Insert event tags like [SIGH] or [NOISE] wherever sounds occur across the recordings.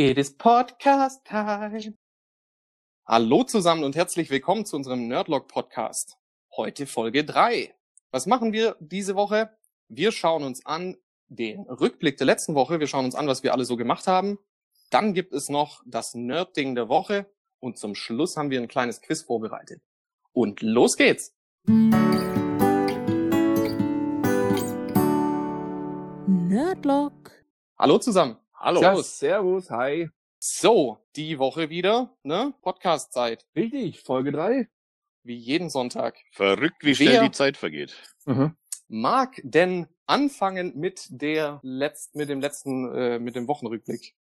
It is Podcast Time. Hallo zusammen und herzlich willkommen zu unserem Nerdlog Podcast. Heute Folge 3. Was machen wir diese Woche? Wir schauen uns an den Rückblick der letzten Woche. Wir schauen uns an, was wir alle so gemacht haben. Dann gibt es noch das Nerdding der Woche und zum Schluss haben wir ein kleines Quiz vorbereitet. Und los geht's! Nerdlock. Hallo zusammen. Hallo. Servus. Servus, hi. So, die Woche wieder, ne? Podcast-Zeit. Richtig, Folge 3. Wie jeden Sonntag. Verrückt, wie schnell Wer- die Zeit vergeht. Mhm. Mag denn anfangen mit der letzten, mit dem letzten, äh, mit dem Wochenrückblick?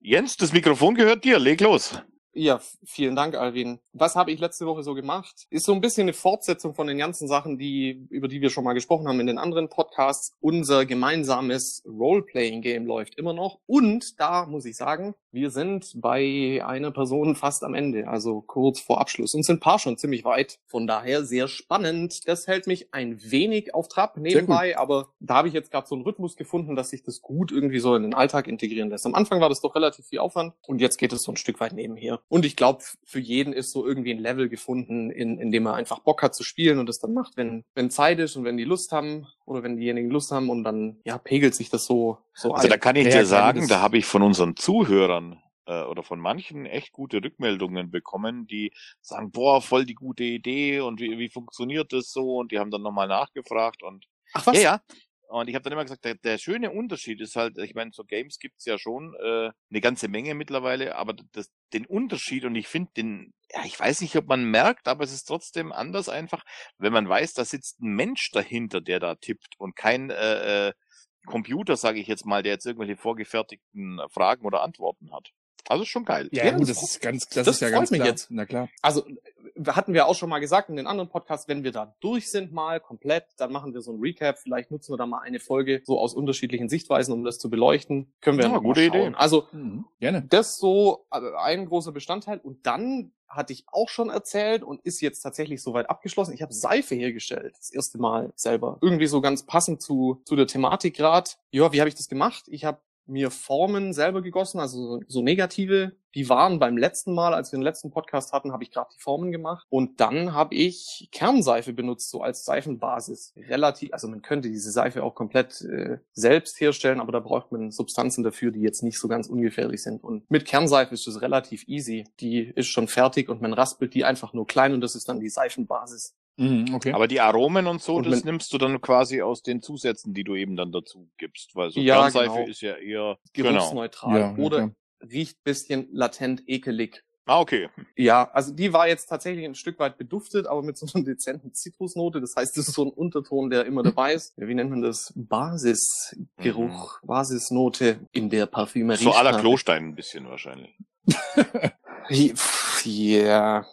Jens, das Mikrofon gehört dir. Leg los. Ja, vielen Dank, Alvin. Was habe ich letzte Woche so gemacht? Ist so ein bisschen eine Fortsetzung von den ganzen Sachen, die, über die wir schon mal gesprochen haben in den anderen Podcasts. Unser gemeinsames Role-Playing-Game läuft immer noch. Und da muss ich sagen, wir sind bei einer Person fast am Ende, also kurz vor Abschluss. Und sind ein paar schon ziemlich weit. Von daher sehr spannend. Das hält mich ein wenig auf Trab nebenbei, aber da habe ich jetzt gerade so einen Rhythmus gefunden, dass sich das gut irgendwie so in den Alltag integrieren lässt. Am Anfang war das doch relativ viel Aufwand und jetzt geht es so ein Stück weit nebenher. Und ich glaube, für jeden ist so irgendwie ein Level gefunden, in, in dem er einfach Bock hat zu spielen und es dann macht, wenn, wenn Zeit ist und wenn die Lust haben oder wenn diejenigen Lust haben und dann ja pegelt sich das so so Also da ein. kann ich Ja, dir sagen, das- da habe ich von unseren Zuhörern äh, oder von manchen echt gute Rückmeldungen bekommen, die sagen, boah, voll die gute Idee und wie, wie funktioniert das so? Und die haben dann nochmal nachgefragt und Ach was? ja, ja. Und ich habe dann immer gesagt, der, der schöne Unterschied ist halt, ich meine, so Games gibt's ja schon äh, eine ganze Menge mittlerweile, aber das, den Unterschied und ich finde den, ja, ich weiß nicht, ob man merkt, aber es ist trotzdem anders einfach, wenn man weiß, da sitzt ein Mensch dahinter, der da tippt und kein äh, äh, Computer, sage ich jetzt mal, der jetzt irgendwelche vorgefertigten Fragen oder Antworten hat. Also ist schon geil. Ja, Ja, gut, das das ist ganz, das, das ist ja freut ganz mich klar. jetzt. Na klar. Also hatten wir auch schon mal gesagt in den anderen Podcasts, wenn wir da durch sind mal komplett, dann machen wir so ein Recap. Vielleicht nutzen wir da mal eine Folge so aus unterschiedlichen Sichtweisen, um das zu beleuchten. Können wir Ja, noch mal gute. Idee. Also Mhm. Gerne. das so äh, ein großer Bestandteil. Und dann hatte ich auch schon erzählt und ist jetzt tatsächlich soweit abgeschlossen. Ich habe Seife hergestellt, das erste Mal selber. Irgendwie so ganz passend zu, zu der Thematik grad. Ja, wie habe ich das gemacht? Ich habe mir Formen selber gegossen, also so, negative. Die waren beim letzten Mal, als wir den letzten Podcast hatten, habe ich gerade die Formen gemacht. Und dann habe ich Kernseife benutzt, so als Seifenbasis. Relativ, also man könnte diese Seife auch komplett äh, selbst herstellen, aber da braucht man Substanzen dafür, die jetzt nicht so ganz ungefährlich sind. Und mit Kernseife ist es relativ easy. Die ist schon fertig und man raspelt die einfach nur klein und das ist dann die Seifenbasis. Mhm, okay. Aber die Aromen und so, Und das nimmst du dann quasi aus den Zusätzen, die du eben dann dazu gibst, weil so Ja, Kernseife genau. ist ja eher genau. Geruchsneutral. Ja, ja, oder klar. riecht bisschen latent ekelig. Ah, okay. Ja, also die war jetzt tatsächlich ein Stück weit beduftet, aber mit so einer [LAUGHS] dezenten Zitrusnote. Das heißt, das ist so ein Unterton, der immer dabei [LAUGHS] ist. Ja, Wie nennt man das? Basisgeruch, Basisnote in der Parfümerie. So la Klostein ein bisschen wahrscheinlich. [LAUGHS] Ja,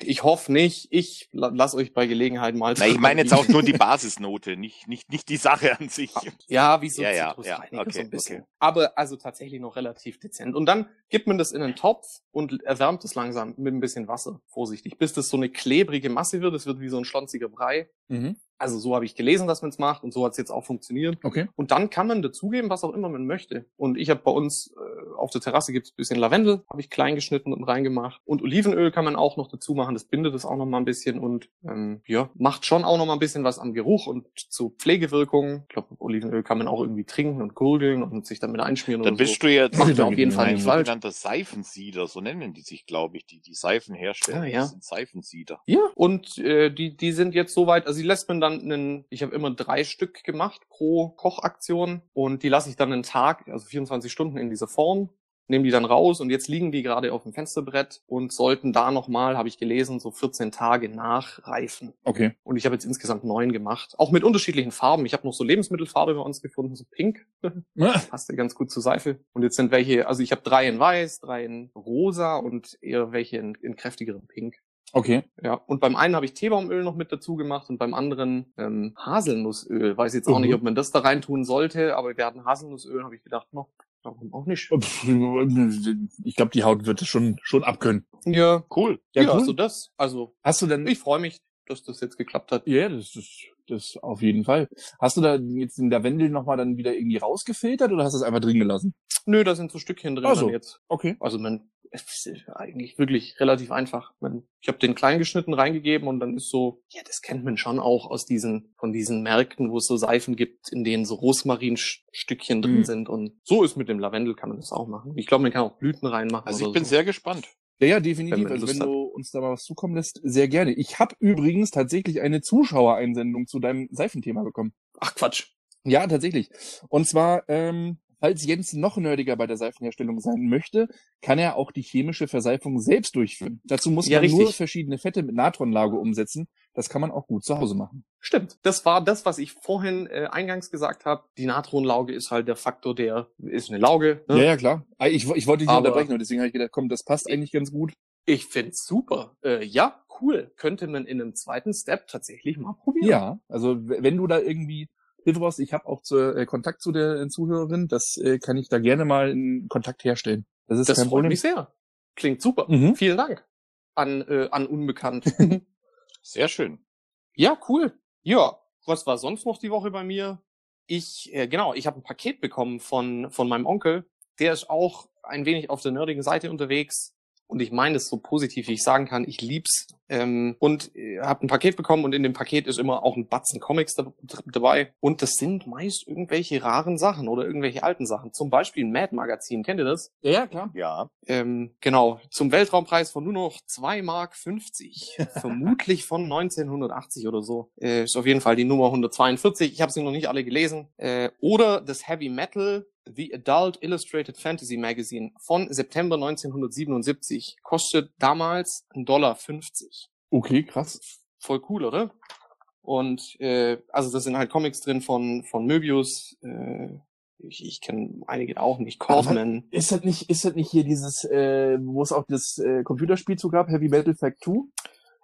ich hoffe nicht. Ich la- lass euch bei Gelegenheit mal. Na, ich meine jetzt auch nur die Basisnote, nicht, nicht, nicht die Sache an sich. Ja, wie so Ja, ja, ja, okay, so ein bisschen. okay. Aber also tatsächlich noch relativ dezent. Und dann gibt man das in einen Topf und erwärmt es langsam mit ein bisschen Wasser, vorsichtig, bis das so eine klebrige Masse wird. Es wird wie so ein schlonziger Brei. Mhm. Also so habe ich gelesen, dass man es macht und so hat es jetzt auch funktioniert. Okay. Und dann kann man dazugeben, was auch immer man möchte. Und ich habe bei uns äh, auf der Terrasse gibt es bisschen Lavendel, habe ich klein geschnitten und reingemacht. Und Olivenöl kann man auch noch dazu machen, das bindet es auch noch mal ein bisschen und ähm, ja, macht schon auch noch mal ein bisschen was am Geruch und zu Pflegewirkungen. Ich glaube, Olivenöl kann man auch irgendwie trinken und gurgeln und sich damit einschmieren Dann bist so. du jetzt Macht auf jeden Fall ein nicht falsch. sogenannter Seifensieder, so nennen die sich, glaube ich, die die Seifen herstellen. Ah, ja. Das sind Seifensieder. Ja, und äh, die, die sind jetzt soweit, also die lässt man dann einen, ich habe immer drei Stück gemacht pro Kochaktion und die lasse ich dann einen Tag, also 24 Stunden in dieser Form, nehme die dann raus und jetzt liegen die gerade auf dem Fensterbrett und sollten da nochmal, habe ich gelesen, so 14 Tage nachreifen. Okay. Und ich habe jetzt insgesamt neun gemacht, auch mit unterschiedlichen Farben. Ich habe noch so Lebensmittelfarbe bei uns gefunden, so pink, [LAUGHS] passt ja ganz gut zur Seife. Und jetzt sind welche, also ich habe drei in weiß, drei in rosa und eher welche in, in kräftigerem Pink. Okay. Ja, und beim einen habe ich Teebaumöl noch mit dazu gemacht und beim anderen ähm, Haselnussöl. Weiß jetzt auch Mhm. nicht, ob man das da rein tun sollte, aber wir hatten Haselnussöl, habe ich gedacht, no, warum auch nicht? [LAUGHS] Ich glaube, die Haut wird es schon, schon abkönnen. Ja, Cool. ja, Ja, cool. also das, also Hast du denn? ich freue mich, dass das jetzt geklappt hat. ja, das ist, das auf jeden Fall. Hast du da jetzt den Lavendel nochmal dann wieder irgendwie rausgefiltert oder hast du es einfach drin gelassen? Nö, da sind so Stückchen drin Ach so. dann jetzt. Okay. Also man, es ist eigentlich wirklich relativ einfach. Ich habe den klein geschnitten reingegeben und dann ist so, ja, das kennt man schon auch aus diesen, von diesen Märkten, wo es so Seifen gibt, in denen so Rosmarinstückchen drin Mhm. sind. Und so ist mit dem Lavendel kann man das auch machen. Ich glaube, man kann auch Blüten reinmachen. Also ich oder bin so. sehr gespannt. Ja, ja, Wenn definitiv. man Also wenn du uns da mal was zukommen lässt, sehr gerne. Ich habe übrigens tatsächlich eine Zuschauereinsendung zu deinem Seifenthema bekommen. Ach Quatsch. Ja, tatsächlich. Und zwar, ähm, falls Jens noch nerdiger bei der Seifenherstellung sein möchte, kann er auch die chemische Verseifung selbst durchführen. Dazu muss Ja, man nur richtig. verschiedene Fette mit Natronlage umsetzen. Das kann man auch gut zu Hause machen. Stimmt. Das war das, was ich vorhin äh, eingangs gesagt habe. Die Natronlauge ist halt der Faktor, der ist eine Lauge. Ne? Ja, ja, klar. Ah, Ich, ich wollte dich Aber- unterbrechen und deswegen habe ich gedacht, komm, das passt eigentlich ganz gut. Ich find's super. Äh, ja, cool. Könnte man in einem zweiten Step tatsächlich mal probieren. Ja, also wenn du da irgendwie Hilfe brauchst, ich habe auch zu, äh, Kontakt zu der äh, Zuhörerin, das äh, kann ich da gerne mal in Kontakt herstellen. Das ist Das kein freut Problem. mich sehr. Klingt super. Mhm. Vielen Dank. An, äh, an Unbekannt. [LAUGHS] Sehr schön. ja, cool. Ja, was war sonst noch die Woche bei mir? Ich, äh, genau, ich habe ein Paket bekommen von, von meinem Onkel. Der ist auch ein wenig auf der nerdigen Seite unterwegs. Und ich meine es so positiv, wie ich sagen kann. Ich lieb's. Ähm, und äh, habe ein Paket bekommen und in dem Paket ist immer auch ein Batzen Comics da, dabei. Und das sind meist irgendwelche raren Sachen oder irgendwelche alten Sachen. Zum Beispiel ein Mad-Magazin. Kennt ihr das? Ja, ja, klar. Ja. Ähm, genau, zum Weltraumpreis von nur noch 2 Mark 50. [LAUGHS] Vermutlich von 1980 oder so. Äh, ist auf jeden Fall die Nummer 142. Ich habe sie noch nicht alle gelesen. Äh, oder das Heavy Metal The Adult Illustrated Fantasy Magazine von September 1977. Kostet damals 1,50 Dollar. Okay, krass. Voll cool, oder? Und äh, also das sind halt Comics drin von, von Möbius. Äh, ich ich kenne einige auch nicht. Kaufman. Ist das nicht, ist das nicht hier dieses, äh, wo es auch das äh, Computerspiel zu gab, Heavy Metal Fact 2?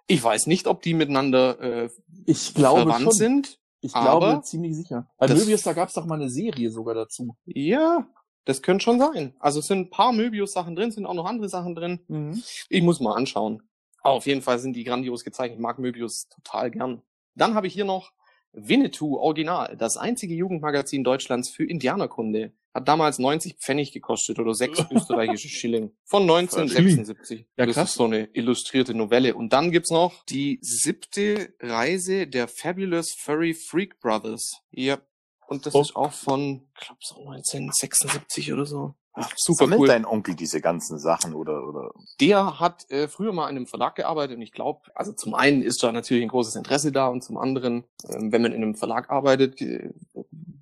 Ich weiß nicht, ob die miteinander äh, Ich glaube verwandt schon. sind. Ich glaube aber ziemlich sicher. Bei Möbius, da gab es doch mal eine Serie sogar dazu. Ja, das könnte schon sein. Also es sind ein paar Möbius-Sachen drin, sind auch noch andere Sachen drin. Ich muss mal anschauen. Aber auf jeden Fall sind die grandios gezeichnet. Ich mag Möbius total gern. Dann habe ich hier noch Winnetou Original, das einzige Jugendmagazin Deutschlands für Indianerkunde. Hat damals 90 Pfennig gekostet oder 6 [LAUGHS] österreichische Schilling. Von 1976. Ja, das krass. ist so eine illustrierte Novelle. Und dann gibt's noch die siebte Reise der Fabulous Furry Freak Brothers. Ja. Und das Oh. ist auch von, ich glaube so 1976 oder so. Ach, super Sammelt cool. dein Onkel diese ganzen Sachen oder, oder? Der hat äh, früher mal in einem Verlag gearbeitet und ich glaube, also zum einen ist da natürlich ein großes Interesse da und zum anderen, ähm, wenn man in einem Verlag arbeitet, äh,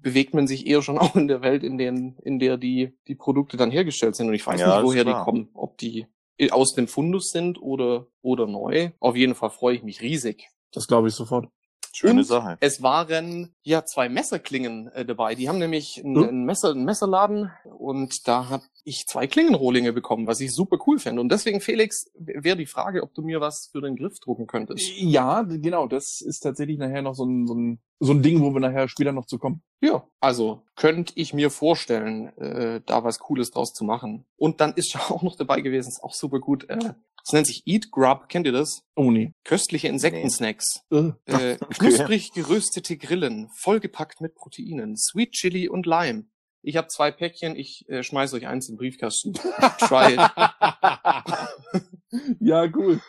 bewegt man sich eher schon [LAUGHS] auch in der Welt, in, den, in der die, die Produkte dann hergestellt sind. Und ich weiß Ja, nicht, woher die kommen, ob die aus dem Fundus sind oder, oder neu. Auf jeden Fall freue ich mich riesig. Das glaube ich sofort. Schöne Und Sache. Es waren ja zwei Messerklingen äh, dabei. Die haben nämlich einen, Hm? einen, Messer, einen Messerladen und da habe ich zwei Klingenrohlinge bekommen, was ich super cool fände. Und deswegen, Felix, wäre die Frage, ob du mir was für den Griff drucken könntest. Ja, genau. Das ist tatsächlich nachher noch so ein, so ein, so ein Ding, wo wir nachher später noch zu kommen. Ja, also könnte ich mir vorstellen, äh, da was Cooles draus zu machen. Und dann ist ja [LAUGHS] auch noch dabei gewesen, ist auch super gut. Äh, das nennt sich Eat Grub, kennt ihr das? Oh nee. Köstliche Insektensnacks. Äh, Äh, knusprig geröstete Grillen, vollgepackt mit Proteinen, Sweet Chili und Lime. Ich habe zwei Päckchen, ich äh, schmeiß euch eins in den Briefkasten. [LAUGHS] Try it. [LAUGHS] ja, cool.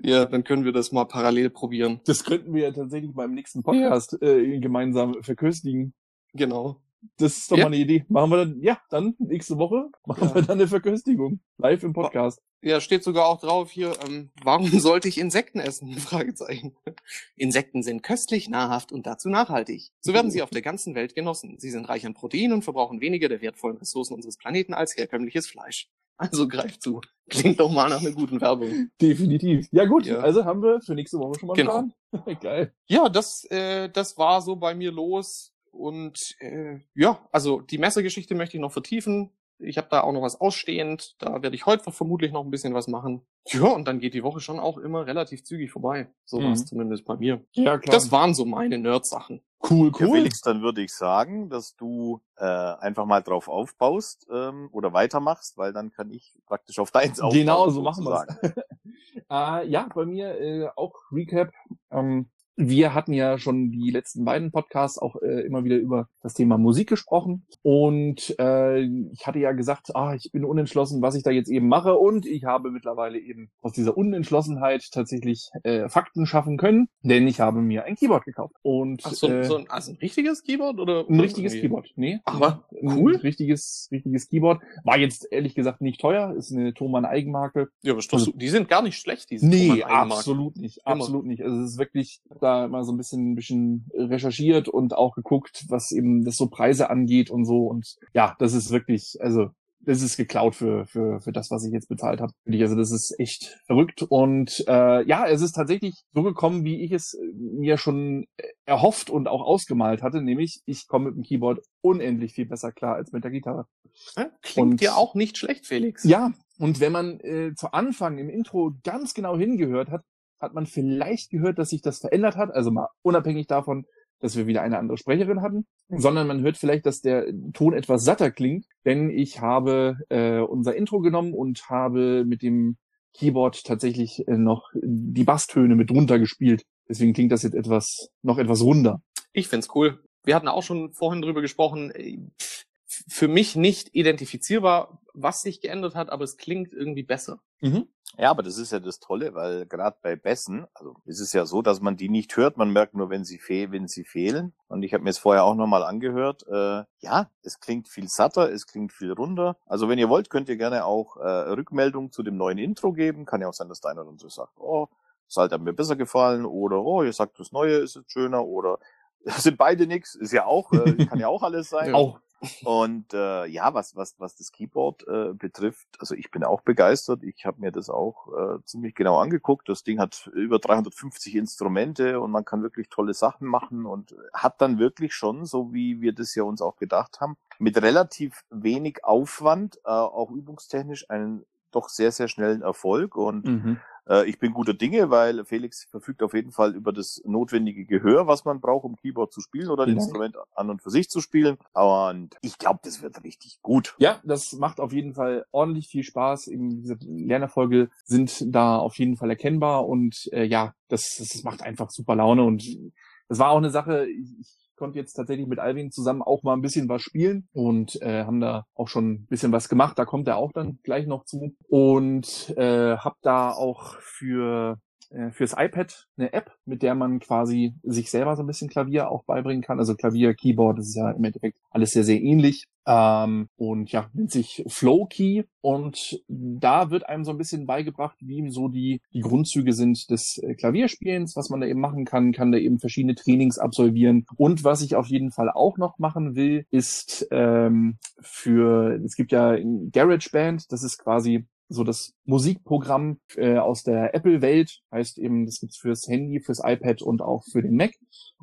Ja, dann können wir das mal parallel probieren. Das könnten wir ja tatsächlich beim nächsten Podcast äh, gemeinsam verköstigen. Genau. Das ist doch Ja. mal eine Idee. Machen wir dann, ja, dann nächste Woche machen Ja. wir dann eine Verköstigung. Live im Podcast. Ja, steht sogar auch drauf hier, ähm, warum [LAUGHS] sollte ich Insekten essen? [LAUGHS] Fragezeichen. Insekten sind köstlich, nahrhaft und dazu nachhaltig. So werden sie auf der ganzen Welt genossen. Sie sind reich an Protein und verbrauchen weniger der wertvollen Ressourcen unseres Planeten als herkömmliches Fleisch. Also greift zu. Klingt doch mal nach einer guten Werbung. Definitiv. Ja gut, Ja. also haben wir für nächste Woche schon mal Genau. [LAUGHS] Geil. Ja, das, äh, das war so bei mir los. Und äh, ja, also die Messergeschichte möchte ich noch vertiefen. Ich habe da auch noch was ausstehend. Da werde ich heute vermutlich noch ein bisschen was machen. Ja, und dann geht die Woche schon auch immer relativ zügig vorbei. So war es Mhm. zumindest bei mir. Ja, klar. Das waren so meine Nerd-Sachen. cool, Ja, cool. Felix, dann würde ich sagen, dass du äh, einfach mal drauf aufbaust ähm, oder weitermachst, weil dann kann ich praktisch auf deins aufbauen. Genau, so machen wir sozusagen. [LAUGHS] äh, Ja, bei mir äh, auch Recap. Ähm, wir hatten ja schon die letzten beiden Podcasts auch äh, immer wieder über das Thema Musik gesprochen. Und äh, ich hatte ja gesagt, ah, ich bin unentschlossen, was ich da jetzt eben mache. Und ich habe mittlerweile eben aus dieser Unentschlossenheit tatsächlich äh, Fakten schaffen können, denn ich habe mir ein Keyboard gekauft. Und Ach, so, äh, so ein, also ein richtiges Keyboard oder? ein richtiges? Keyboard, nee. Aber Ein cool. richtiges, richtiges Keyboard. War jetzt ehrlich gesagt nicht teuer, ist eine Thomann Eigenmarke. Ja, aber Also- so- die sind gar nicht schlecht, diese Nee, absolut nicht, Immer. absolut nicht. Also es ist wirklich da mal so ein bisschen, ein bisschen recherchiert und auch geguckt, was eben das so Preise angeht und so. Und ja, das ist wirklich, also das ist geklaut für, für, für das, was ich jetzt bezahlt habe. Also das ist echt verrückt. Und äh, ja, es ist tatsächlich so gekommen, wie ich es mir schon erhofft und auch ausgemalt hatte, nämlich ich komme mit dem Keyboard unendlich viel besser klar als mit der Gitarre. Klingt Und- dir auch nicht schlecht, Felix. Ja, und wenn man äh, zu Anfang im Intro ganz genau hingehört hat, hat man vielleicht gehört, dass sich das verändert hat. Also mal unabhängig davon, dass wir wieder eine andere Sprecherin hatten, sondern man hört vielleicht, dass der Ton etwas satter klingt, denn ich habe äh, unser Intro genommen und habe mit dem Keyboard tatsächlich äh, noch die Basstöne mit drunter gespielt. Deswegen klingt das jetzt etwas, noch etwas runder. Ich find's cool. Wir hatten auch schon vorhin drüber gesprochen. äh, Für mich nicht identifizierbar, was sich geändert hat, aber es klingt irgendwie besser. Ja, aber das ist ja das Tolle, weil gerade bei Bässen, also es ist ja so, dass man die nicht hört, man merkt nur, wenn sie, fe wenn sie fehlen. Und ich habe mir es vorher auch nochmal angehört. Äh, ja, es klingt viel satter, es klingt viel runder. Also wenn ihr wollt, könnt ihr gerne auch äh, Rückmeldung zu dem neuen Intro geben. Kann ja auch sein, dass der eine oder andere sagt, oh, das alte hat mir besser gefallen oder oh, ihr sagt, das neue ist jetzt schöner oder [LAUGHS] sind beide nix, ist ja auch, äh, kann ja auch alles sein. Auch [LAUGHS] Und äh, ja, was, was, was das Keyboard äh, betrifft, also ich bin auch begeistert. Ich habe mir das auch äh, ziemlich genau angeguckt. Das Ding hat über 350 Instrumente und man kann wirklich tolle Sachen machen und hat dann wirklich schon, so wie wir das ja uns auch gedacht haben, mit relativ wenig Aufwand, äh, auch übungstechnisch, einen doch sehr, sehr schnellen Erfolg. Und mhm. Äh, ich bin guter Dinge, weil Felix verfügt auf jeden Fall über das notwendige Gehör, was man braucht, um Keyboard zu spielen oder ein Vielen Dank. Instrument an und für sich zu spielen. Und ich glaube, das wird richtig gut. Ja, das macht auf jeden Fall ordentlich viel Spaß. Eben diese Lernerfolge sind da auf jeden Fall erkennbar und äh, ja, das, das macht einfach super Laune und das war auch eine Sache, ich konnte jetzt tatsächlich mit Alvin zusammen auch mal ein bisschen was spielen und äh, haben da auch schon ein bisschen was gemacht. Da kommt er auch dann gleich noch zu und äh, habe da auch für äh, fürs iPad eine App, mit der man quasi sich selber so ein bisschen Klavier auch beibringen kann. Also Klavier, Keyboard, das ist ja im Endeffekt alles sehr, sehr ähnlich. Ähm, und ja, nennt sich Flowkey. Und da wird einem so ein bisschen beigebracht, wie so die, die Grundzüge sind des äh, Klavierspielens, was man da eben machen kann, kann da eben verschiedene Trainings absolvieren. Und was ich auf jeden Fall auch noch machen will, ist ähm, für, es gibt ja GarageBand, das ist quasi so das Musikprogramm äh, aus der Apple-Welt, heißt eben, das gibt's fürs Handy, fürs iPad und auch für den Mac.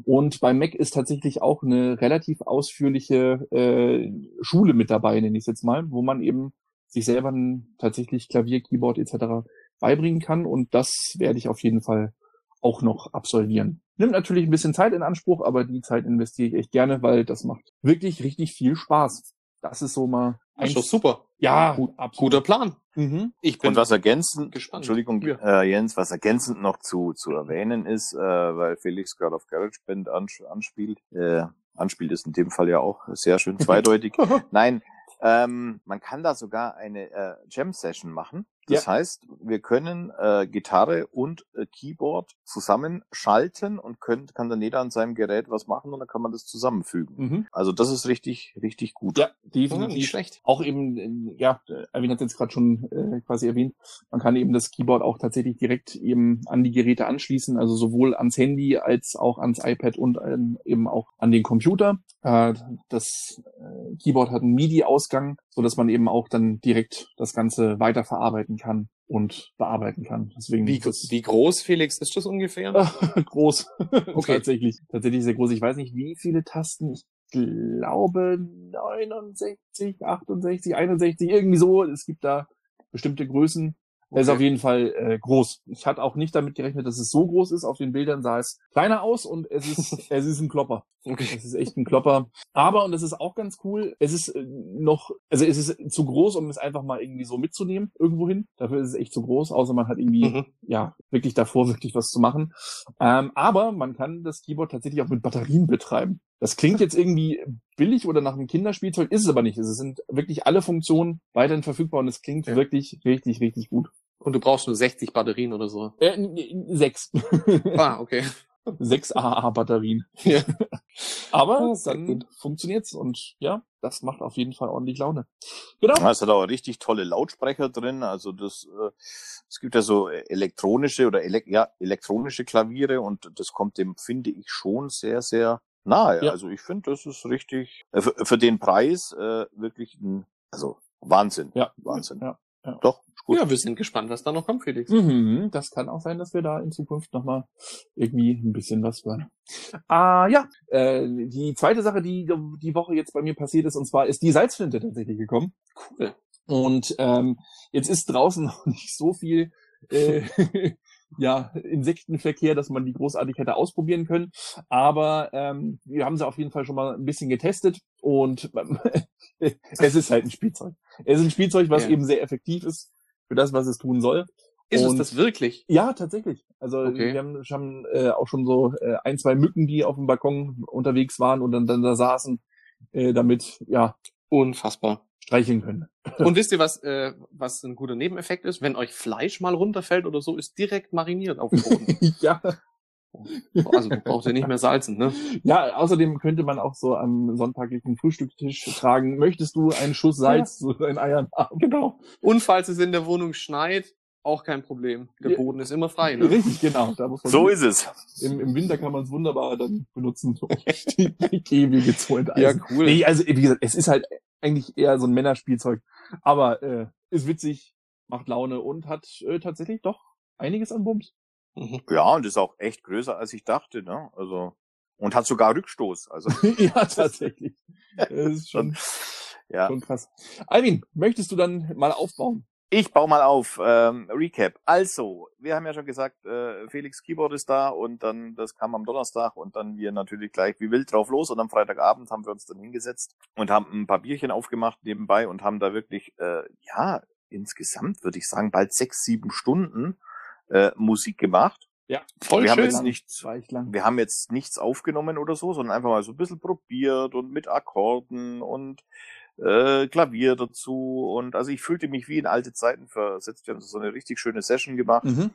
Und beim Mac ist tatsächlich auch eine relativ ausführliche äh, Schule mit dabei, nenne ich es jetzt mal, wo man eben sich selber tatsächlich Klavier, Keyboard etc. beibringen kann. Und das werde ich auf jeden Fall auch noch absolvieren. Nimmt natürlich ein bisschen Zeit in Anspruch, aber die Zeit investiere ich echt gerne, weil das macht wirklich richtig viel Spaß. Das ist so mal Das ist doch super. Ja, Gut, guter Plan. Mhm. Ich bin Und was ergänzend, gespannt. Entschuldigung, Ja. äh, Jens, was ergänzend noch zu, zu erwähnen ist, äh, weil Felix gerade auf GarageBand ans anspielt, äh, anspielt ist in dem Fall ja auch sehr schön zweideutig. [LAUGHS] Nein, ähm, man kann da sogar eine äh, Jam-Session machen. Das heißt, wir können äh, Gitarre und äh, Keyboard zusammenschalten und können, kann dann jeder an seinem Gerät was machen und dann kann man das zusammenfügen. Mhm. Also das ist richtig, richtig gut. Ja, Ja, definitiv. nicht schlecht. auch eben, äh, ja, äh, Erwin hat jetzt gerade schon äh, quasi erwähnt, man kann eben das Keyboard auch tatsächlich direkt eben an die Geräte anschließen, also sowohl ans Handy als auch ans iPad und ähm, eben auch an den Computer. Äh, das äh, Keyboard hat einen MIDI-Ausgang, so dass man eben auch dann direkt das Ganze weiterverarbeiten kann und bearbeiten kann. Deswegen Wie, wie groß, Felix, ist das ungefähr? [LAUGHS] groß. [LAUGHS] Okay. tatsächlich, tatsächlich sehr groß. Ich weiß nicht, wie viele Tasten. Ich glaube 69, 68, 61, irgendwie so. Es gibt da bestimmte Größen. Er ist Okay. auf jeden Fall äh, groß. Ich hatte auch nicht damit gerechnet, dass es so groß ist. Auf den Bildern sah es kleiner aus und es ist, [LAUGHS] es ist ein Klopper. Okay. Es ist echt ein Klopper. Aber, und das ist auch ganz cool, es ist äh, noch, also es ist zu groß, um es einfach mal irgendwie so mitzunehmen, irgendwo hin. Dafür ist es echt zu groß, außer man hat irgendwie, Mhm. ja, wirklich davor wirklich was zu machen. Ähm, aber man kann das Keyboard tatsächlich auch mit Batterien betreiben. Das klingt jetzt irgendwie billig oder nach einem Kinderspielzeug, ist es aber nicht. Es sind wirklich alle Funktionen weiterhin verfügbar und es klingt Ja. wirklich richtig, richtig gut. Und du brauchst nur 60 Batterien oder so. Äh, sechs. [LAUGHS] Ah, okay. sechs AAA-Batterien. Ja. [LAUGHS] Aber Oh, dann gut. funktioniert's und ja, das macht auf jeden Fall ordentlich Laune. Genau. Ja, es hat auch richtig tolle Lautsprecher drin. Also das, äh, es gibt ja so elektronische oder elek ja, elektronische Klaviere und das kommt dem, finde ich, schon sehr, sehr nahe. Ja. Also ich finde, das ist richtig, äh, für, für den Preis äh, wirklich ein, also Wahnsinn. Ja. Wahnsinn. Ja. Ja. Doch, gut. Ja, wir sind gespannt, was da noch kommt, Felix. Mhm, das kann auch sein, dass wir da in Zukunft nochmal irgendwie ein bisschen was hören. Ah ja, äh, die zweite Sache, die die Woche jetzt bei mir passiert ist, und zwar ist die Salzflinte tatsächlich gekommen. Cool. Und ähm, jetzt ist draußen [LAUGHS] noch nicht so viel äh, ja, Insektenverkehr, dass man die großartig hätte ausprobieren können. Aber ähm, wir haben sie auf jeden Fall schon mal ein bisschen getestet und [LAUGHS] es ist halt ein Spielzeug. Es ist ein Spielzeug, was Ja. eben sehr effektiv ist für das, was es tun soll. Ist es Und- das wirklich? Ja, tatsächlich. Also Okay. wir haben schon äh, auch schon so äh, ein, zwei Mücken, die auf dem Balkon unterwegs waren und dann, dann da saßen, äh, damit ja Unfassbar. Streicheln können. [LAUGHS] Und wisst ihr, was, äh, was ein guter Nebeneffekt ist? Wenn euch Fleisch mal runterfällt oder so, ist direkt mariniert auf dem Boden. [LAUGHS] ja. also du brauchst ja nicht mehr salzen, ne? Ja, außerdem könnte man auch so am sonntaglichen Frühstückstisch tragen. Möchtest du einen Schuss Salz zu deinen Eiern haben? Genau. Und falls es in der Wohnung schneit, auch kein Problem. Der Ja. Boden ist immer frei, ne? Richtig, genau. Da muss man So ist es. im, Im Winter kann man es wunderbar dann benutzen, um [LAUGHS] die, die Gehwege zu enteisen. cool. Nee, also wie gesagt, es ist halt eigentlich eher so ein Männerspielzeug. Aber äh, ist witzig, macht Laune und hat äh, tatsächlich doch einiges an Bums. Mhm. Ja, und ist auch echt größer, als ich dachte, ne? Also, und hat sogar Rückstoß. Also, [LAUGHS] ja, tatsächlich. [LAUGHS] Das ist schon, ja. schon krass. Alvin, möchtest du dann mal aufbauen? Ich baue mal auf. Ähm, Recap. Also, wir haben ja schon gesagt, äh, Felix Keyboard ist da und dann, das kam am Donnerstag und dann wir natürlich gleich wie wild drauf los und am Freitagabend haben wir uns dann hingesetzt und haben ein paar Bierchen aufgemacht nebenbei und haben da wirklich, äh, ja, insgesamt würde ich sagen, bald sechs, sieben Stunden äh, Musik gemacht. Voll wir haben schön. jetzt nicht, Das war echt lang. wir haben jetzt nichts aufgenommen oder so, sondern einfach mal so ein bisschen probiert und mit Akkorden und äh, Klavier dazu. Und also ich fühlte mich wie in alte Zeiten versetzt. Wir haben so eine richtig schöne Session gemacht. Mhm.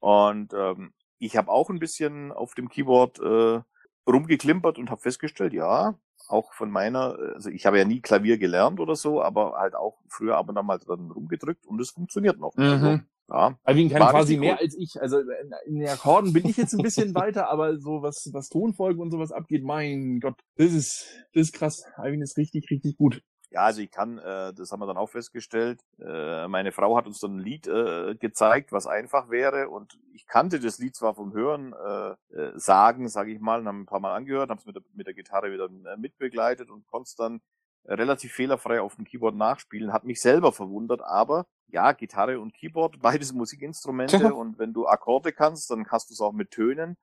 Und ähm, ich habe auch ein bisschen auf dem Keyboard äh, rumgeklimpert und habe festgestellt, ja, auch von meiner, also ich habe ja nie Klavier gelernt oder so, aber halt auch früher ab und an mal dran rumgedrückt und es funktioniert noch. Also, Mhm. ja, Alvin kann quasi mehr als ich. Also in in den Akkorden bin ich jetzt ein bisschen weiter, aber so was, was Tonfolgen und sowas abgeht, mein Gott, das ist, das ist krass. Alvin ist richtig, richtig gut. Ja, also ich kann, äh, das haben wir dann auch festgestellt. Äh, meine Frau hat uns dann ein Lied äh, gezeigt, was einfach wäre. Und ich kannte das Lied zwar vom Hören äh, äh, sagen, sage ich mal, und haben ein paar Mal angehört, haben es mit der, mit der Gitarre wieder äh, mitbegleitet und konnte es dann relativ fehlerfrei auf dem Keyboard nachspielen. Hat mich selber verwundert, aber ja, Gitarre und Keyboard, [LAUGHS] beides Musikinstrumente. und wenn du Akkorde kannst, dann hast du es auch mit Tönen.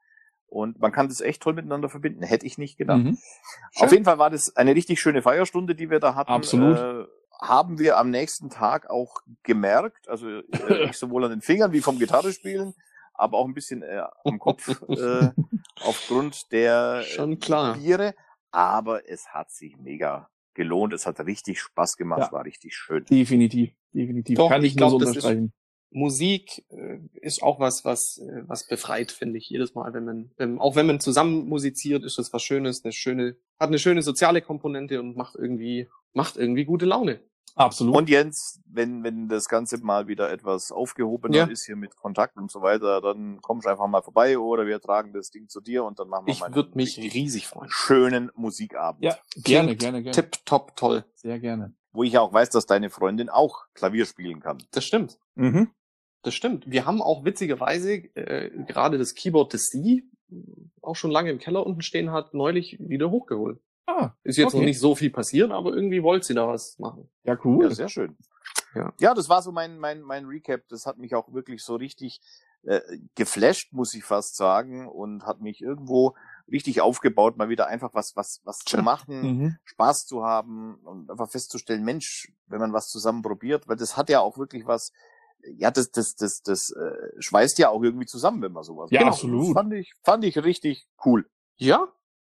Und man kann das echt toll miteinander verbinden. Hätte ich nicht gedacht. Mhm. Auf jeden Fall war das eine richtig schöne Feierstunde, die wir da hatten. Absolut. Äh, haben wir am nächsten Tag auch gemerkt, also äh, [LAUGHS] nicht sowohl an den Fingern wie vom Gitarrespielen, aber auch ein bisschen äh, am Kopf [LAUGHS] äh, aufgrund der äh, Schon klar. Biere. Aber es hat sich mega gelohnt. Es hat richtig Spaß gemacht. Ja. Es war richtig schön. Definitiv, definitiv. Doch, kann ich, ich nur glaub, so das ist- unterstreichen. Musik äh, ist auch was, was, äh, was befreit, finde ich. Jedes Mal, wenn man, wenn, auch wenn man zusammen musiziert, ist das was Schönes, eine schöne, hat eine schöne soziale Komponente und macht irgendwie, macht irgendwie gute Laune. Absolut. Und Jens, wenn, wenn das Ganze mal wieder etwas aufgehobener Ja. ist hier mit Kontakt und so weiter, dann kommst du einfach mal vorbei oder wir tragen das Ding zu dir und dann machen wir Ich mal einen würde mich riesig freuen. schönen Musikabend. ja, gerne, Klingt gerne, gerne. Tipp, top, toll. Sehr gerne. Wo ich ja auch weiß, dass deine Freundin auch Klavier spielen kann. Das stimmt. Mhm. Das stimmt. Wir haben auch witzigerweise äh, gerade das Keyboard, das sie auch schon lange im Keller unten stehen hat, neulich wieder hochgeholt. Ah, Ist jetzt Okay. noch nicht so viel passiert, aber irgendwie wollte sie da was machen. ja, cool. Ja, sehr schön. Ja. ja, das war so mein, mein, mein Recap. Das hat mich auch wirklich so richtig äh, geflasht, muss ich fast sagen, und hat mich irgendwo richtig aufgebaut, mal wieder einfach was, was, was zu machen, Mhm. Spaß zu haben und einfach festzustellen, Mensch, wenn man was zusammen probiert, weil das hat ja auch wirklich was, ja, das, das, das, das äh, schweißt ja auch irgendwie zusammen, wenn man sowas Ja, macht. absolut. Das fand ich, fand ich richtig cool. Ja,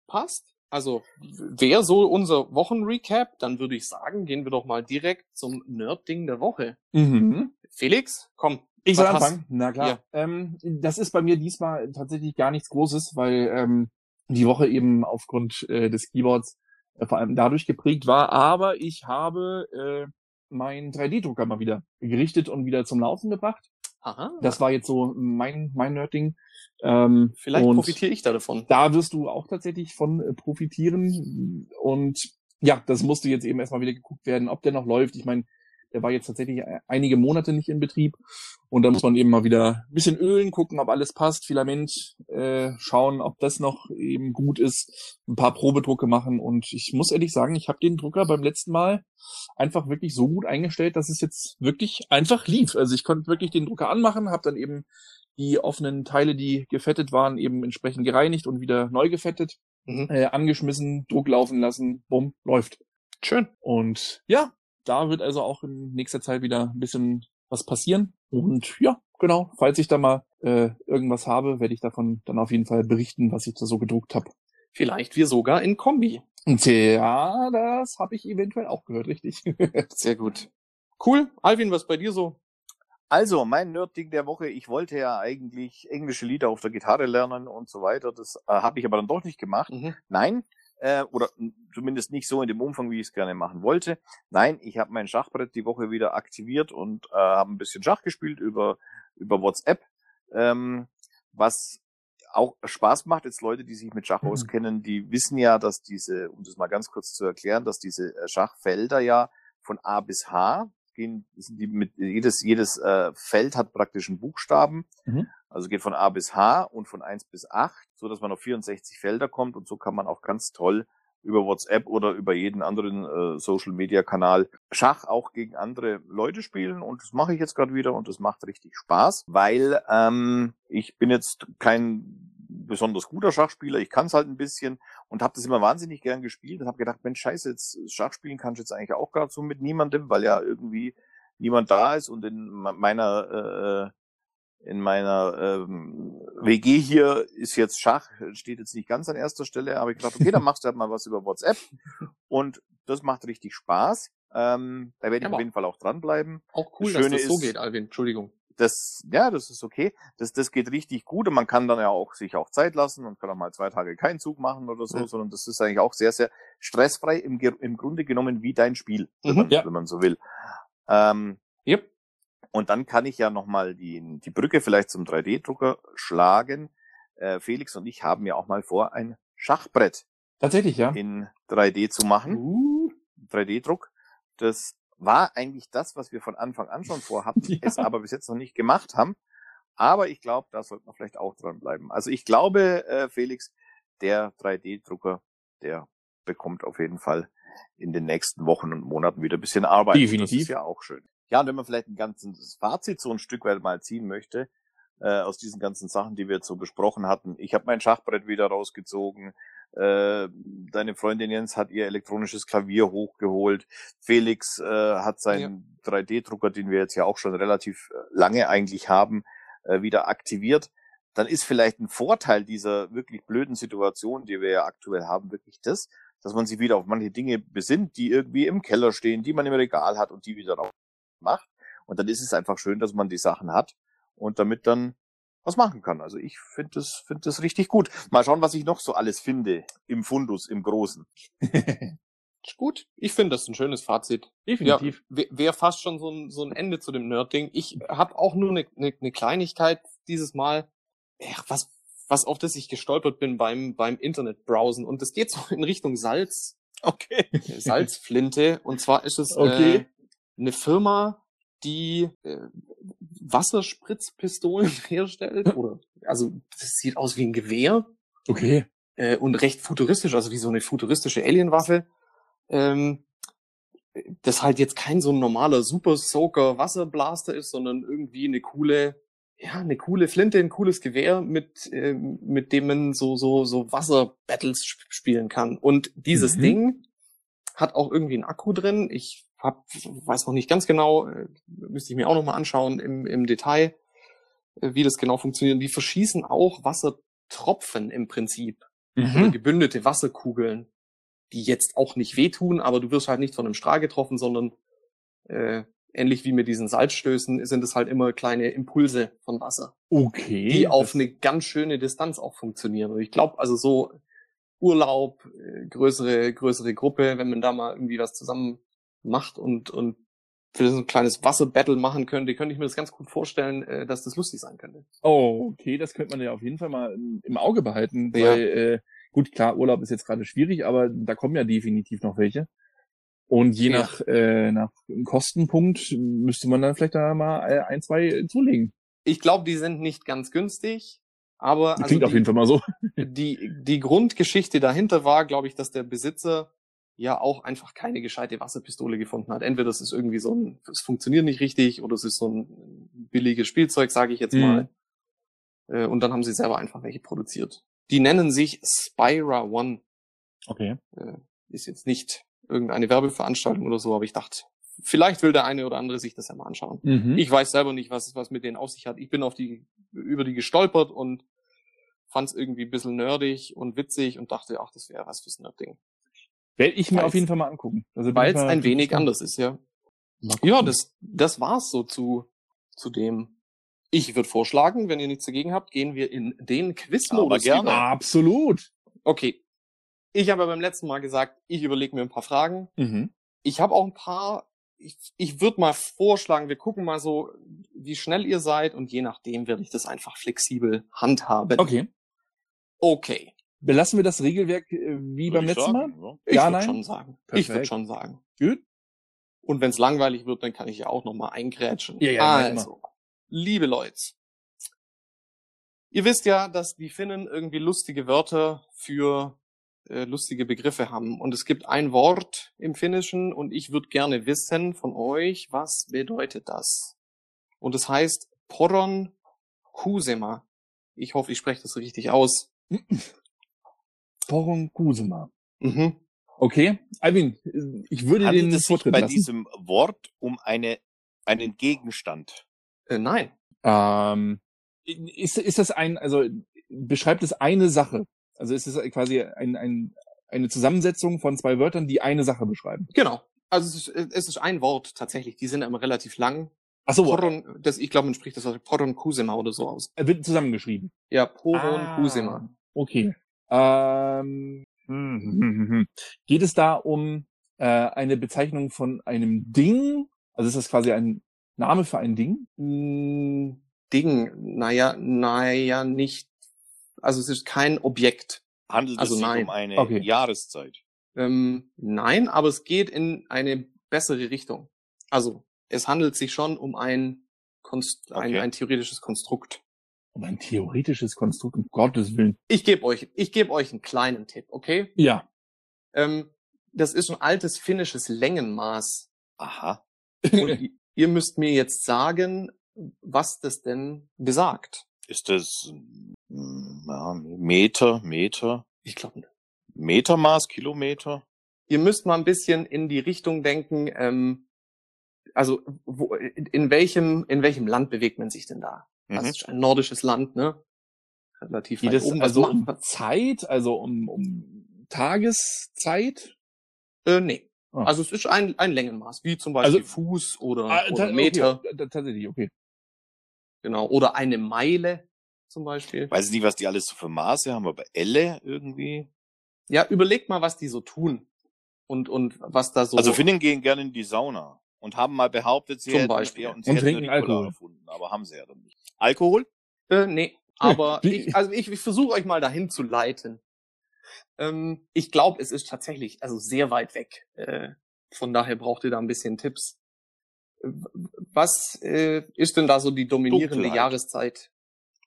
passt. Also, wäre so unser Wochenrecap, dann würde ich sagen, gehen wir doch mal direkt zum Nerd-Ding der Woche. Mhm. Felix, komm. Ich soll hast- anfangen. Na klar. Ja. Ähm, das ist bei mir diesmal tatsächlich gar nichts Großes, weil ähm, die Woche eben aufgrund äh, des Keyboards äh, vor allem dadurch geprägt war. Aber ich habe äh, meinen 3D-Drucker mal wieder gerichtet und wieder zum Laufen gebracht. Aha. Das war jetzt so mein mein Nerdding. Ähm, Vielleicht profitiere ich da davon. da wirst du auch tatsächlich von äh, profitieren. Und ja, das musste jetzt eben erstmal wieder geguckt werden, ob der noch läuft. Ich meine, der war jetzt tatsächlich äh, einige Monate nicht in Betrieb. Und da muss man eben mal wieder ein bisschen ölen, gucken, ob alles passt, Filament äh, schauen, ob das noch eben gut ist, ein paar Probedrucke machen. Und ich muss ehrlich sagen, ich habe den Drucker beim letzten Mal einfach wirklich so gut eingestellt, dass es jetzt wirklich einfach lief. Also ich konnte wirklich den Drucker anmachen, habe dann eben die offenen Teile, die gefettet waren, eben entsprechend gereinigt und wieder neu gefettet, Mhm. äh, angeschmissen, Druck laufen lassen, bumm, läuft. Schön. Und ja, da wird also auch in nächster Zeit wieder ein bisschen was passieren. Und ja, genau, falls ich da mal äh, irgendwas habe, werde ich davon dann auf jeden Fall berichten, was ich da so gedruckt habe. Vielleicht wir sogar in Kombi. Und ja, das habe ich eventuell auch gehört, richtig. [LAUGHS] Sehr gut. Cool. Alvin, was bei dir so? Also, mein Nerd-Ding der Woche, ich wollte ja eigentlich englische Lieder auf der Gitarre lernen und so weiter. Das äh, habe ich aber dann doch nicht gemacht. Mhm. Nein, äh, oder zumindest nicht so in dem Umfang, wie ich es gerne machen wollte. Nein, ich habe mein Schachbrett die Woche wieder aktiviert und äh, habe ein bisschen Schach gespielt über, über WhatsApp, ähm, was auch Spaß macht. Jetzt Leute, die sich mit Schach Mhm. auskennen, die wissen ja, dass diese, um das mal ganz kurz zu erklären, dass diese äh, Schachfelder ja von A bis H gehen, sind die mit jedes jedes äh, Feld hat praktisch einen Buchstaben. Mhm. Also geht von A bis H und von 1 bis 8, so dass man auf 64 Felder kommt und so kann man auch ganz toll über WhatsApp oder über jeden anderen äh, Social Media Kanal Schach auch gegen andere Leute spielen und das mache ich jetzt gerade wieder und das macht richtig Spaß, weil ähm, ich bin jetzt kein besonders guter Schachspieler, ich kann es halt ein bisschen und habe das immer wahnsinnig gern gespielt und habe gedacht, Mensch, scheiße, jetzt Schach spielen kannst du jetzt eigentlich auch gerade so mit niemandem, weil ja irgendwie niemand da ist und in me- meiner äh, in meiner ähm, WG hier ist jetzt Schach, steht jetzt nicht ganz an erster Stelle, aber ich gedacht, okay, dann machst du halt mal was über WhatsApp und das macht richtig Spaß. Ähm, da werde ich Aber- auf jeden Fall auch dranbleiben. Auch cool, Das dass das so ist- geht, Alvin. Entschuldigung. Das, ja, das ist okay. Das, das geht richtig gut und man kann dann ja auch sich auch Zeit lassen und kann auch mal zwei Tage keinen Zug machen oder so, Ja. sondern das ist eigentlich auch sehr, sehr stressfrei im, im Grunde genommen wie dein Spiel, wenn, Mhm, man, ja. wenn man so will. Ähm, Yep. Und dann kann ich ja nochmal die, die Brücke vielleicht zum 3D-Drucker schlagen. Äh, Felix und ich haben ja auch mal vor, ein Schachbrett Tatsächlich, ja. in 3D zu machen. Uh, 3D-Druck. Das war eigentlich das, was wir von Anfang an schon vorhatten, [LAUGHS] Ja. es aber bis jetzt noch nicht gemacht haben. Aber ich glaube, da sollte man vielleicht auch dranbleiben. Also ich glaube, äh, Felix, der 3D-Drucker, der bekommt auf jeden Fall in den nächsten Wochen und Monaten wieder ein bisschen Arbeit. Definitiv. Das ist ja auch schön. Ja, und wenn man vielleicht ein ganzes Fazit so ein Stück weit mal ziehen möchte, äh, aus diesen ganzen Sachen, die wir jetzt so besprochen hatten. Ich habe mein Schachbrett wieder rausgezogen. Äh, deine Freundin Jens hat ihr elektronisches Klavier hochgeholt. Felix äh, hat seinen 3D-Drucker, den wir jetzt ja auch schon relativ äh, lange eigentlich haben, äh, wieder aktiviert. Dann ist vielleicht ein Vorteil dieser wirklich blöden Situation, die wir ja aktuell haben, wirklich das, dass man sich wieder auf manche Dinge besinnt, die irgendwie im Keller stehen, die man im Regal hat und die wieder raus macht. Und dann ist es einfach schön, dass man die Sachen hat und damit dann was machen kann. Also ich finde das, finde das richtig gut. Mal schauen, was ich noch so alles finde im Fundus, im Großen. Ist gut. Ich finde das ein schönes Fazit. definitiv. Ja, wäre fast schon so ein, so ein Ende zu dem Nerd-Ding. Ich habe auch nur eine ne, ne Kleinigkeit dieses Mal, ja, was, was auf das ich gestolpert bin beim, beim Internet-Browsen. Und das geht so in Richtung Salz, Okay. Salzflinte. Und zwar ist es Okay. äh, eine Firma, die äh, Wasserspritzpistolen [LAUGHS] herstellt. Oder also das sieht aus wie ein Gewehr Okay. äh, und recht futuristisch, also wie so eine futuristische Alienwaffe. Ähm, das halt jetzt kein so ein normaler Super Soaker Wasserblaster ist, sondern irgendwie eine coole, ja, eine coole Flinte, ein cooles Gewehr, mit, äh, mit dem man so, so, so Wasserbattles sp- spielen kann. Und dieses Mhm. Ding hat auch irgendwie einen Akku drin. Ich hab, weiß noch nicht ganz genau, äh, müsste ich mir auch noch mal anschauen im, im Detail, äh, wie das genau funktioniert. Die verschießen auch Wassertropfen im Prinzip Mhm. gebündelte Wasserkugeln, die jetzt auch nicht wehtun, aber du wirst halt nicht von einem Strahl getroffen, sondern äh, ähnlich wie mit diesen Salzstößen sind es halt immer kleine Impulse von Wasser, Okay. die auf eine ganz schöne Distanz auch funktionieren. Und ich glaube, also so Urlaub, äh, größere, größere Gruppe, wenn man da mal irgendwie was zusammen macht und, und für so ein kleines Wasserbattle machen könnte, könnte ich mir das ganz gut vorstellen, äh, dass das lustig sein könnte. Oh, okay, das könnte man ja auf jeden Fall mal im, Auge behalten. Ja. Weil, äh, gut, klar, Urlaub ist jetzt gerade schwierig, aber da kommen ja definitiv noch welche. Und je Ja. nach, äh, nach Kostenpunkt müsste man dann vielleicht da mal äh, ein, zwei zulegen. Ich glaube, die sind nicht ganz günstig, aber also Klingt auf die, jeden Fall mal so. die, die Grundgeschichte dahinter war, glaube ich, dass der Besitzer ja auch einfach keine gescheite Wasserpistole gefunden hat. Entweder das ist irgendwie so ein, es funktioniert nicht richtig oder es ist so ein billiges Spielzeug, sage ich jetzt Mhm. mal. Äh, Und dann haben sie selber einfach welche produziert. Die nennen sich Spira One. Okay. Ist jetzt nicht irgendeine Werbeveranstaltung oder so, aber ich dachte, vielleicht will der eine oder andere sich das ja mal anschauen. Mhm. Ich weiß selber nicht, was, was mit denen auf sich hat. Ich bin auf die, über die gestolpert und fand es irgendwie ein bisschen nerdig und witzig und dachte, ach, das wäre was fürs Nerdding. Werde ich mir Weil's- auf jeden Fall mal angucken. Also Weil es ein wenig gespannt. anders ist, ja. Ja, das, das war's so zu, zu dem. Ich würde vorschlagen, wenn ihr nichts dagegen habt, gehen wir in den Quizmodus. Aber gerne. Absolut. Okay. Ich habe ja beim letzten Mal gesagt, ich überlege mir ein paar Fragen. Mhm. Ich habe auch ein paar. Ich, ich würde mal vorschlagen, wir gucken mal so, wie schnell ihr seid und je nachdem werde ich das einfach flexibel handhaben. Okay. Okay. Belassen wir das Regelwerk äh, wie Würd beim ich letzten Mal? sagen, ja. Ich Ja, würde schon sagen. Ich Perfekt. würde schon sagen. Gut. Und wenn es langweilig wird, dann kann ich ja auch noch mal eingrätschen. Ja, ja, also, liebe Leute, ihr wisst ja, dass die Finnen irgendwie lustige Wörter für äh, lustige Begriffe haben. Und es gibt ein Wort im Finnischen und ich würde gerne wissen von euch, was bedeutet das? Und es heißt Poron Kusema. Ich hoffe, ich spreche das richtig aus. [LAUGHS] Poron Kusema. Mhm. Okay. Alvin, ich würde Handelt den es sich bei lassen. diesem Wort um eine, einen Gegenstand? Äh, nein. Ähm, ist, ist das ein, also beschreibt es eine Sache? Also ist es quasi ein, ein, eine Zusammensetzung von zwei Wörtern, die eine Sache beschreiben? Genau. Also es ist, es ist ein Wort tatsächlich. Die sind immer relativ lang. Ach so, Poron, das, ich glaube, man spricht das aus Poron Kusema oder so aus. er wird zusammengeschrieben. Ja, Poron Ah, Kusema. Okay. Ähm, hm, hm, hm. Geht es da um äh, eine Bezeichnung von einem Ding? Also ist das quasi ein Name für ein Ding? Hm, Ding, naja, naja, nicht. Also es ist kein Objekt. Handelt Also es sich nein. um eine Okay. Jahreszeit? Ähm, nein, aber es geht in eine bessere Richtung. Also es handelt sich schon um ein, Konst ein, Okay. ein theoretisches Konstrukt. Um ein theoretisches Konstrukt, um Gottes Willen. Ich gebe euch, ich gebe euch einen kleinen Tipp, okay? Ja. Ähm, das ist ein altes finnisches Längenmaß. Aha. Und ihr müsst mir jetzt sagen, was das denn besagt. Ist das mm, ja, Meter, Meter, Ich glaube, Metermaß, Kilometer? ihr müsst mal ein bisschen in die Richtung denken, ähm, also wo, in, in welchem in welchem Land bewegt man sich denn da? Das Mhm. ist ein nordisches Land, ne? Relativ Geht weit es oben. Also um? Zeit, also um, um Tageszeit? Äh, nee. Ah. Also es ist ein, ein Längenmaß, wie zum Beispiel Also- Fuß oder, Ah, oder Meter, Okay, tatsächlich, okay. genau, oder eine Meile zum Beispiel. Weiß ich nicht, was die alles so für Maße haben, aber Elle irgendwie. Ja, überlegt mal, was die so tun und und was da so. Also Finnen gehen gerne in die Sauna und haben mal behauptet, sie Zum hätten, Beispiel. ja, und sie Und hätten trinken Alkohol. erfunden, aber haben sie ja dann nicht. Alkohol? Äh, nee, aber [LAUGHS] ich, also ich, ich versuche euch mal dahin zu leiten. Ähm, ich glaube, es ist tatsächlich also sehr weit weg. Äh, von daher braucht ihr da ein bisschen Tipps. Was äh, ist denn da so die dominierende Dunkelheit. Jahreszeit?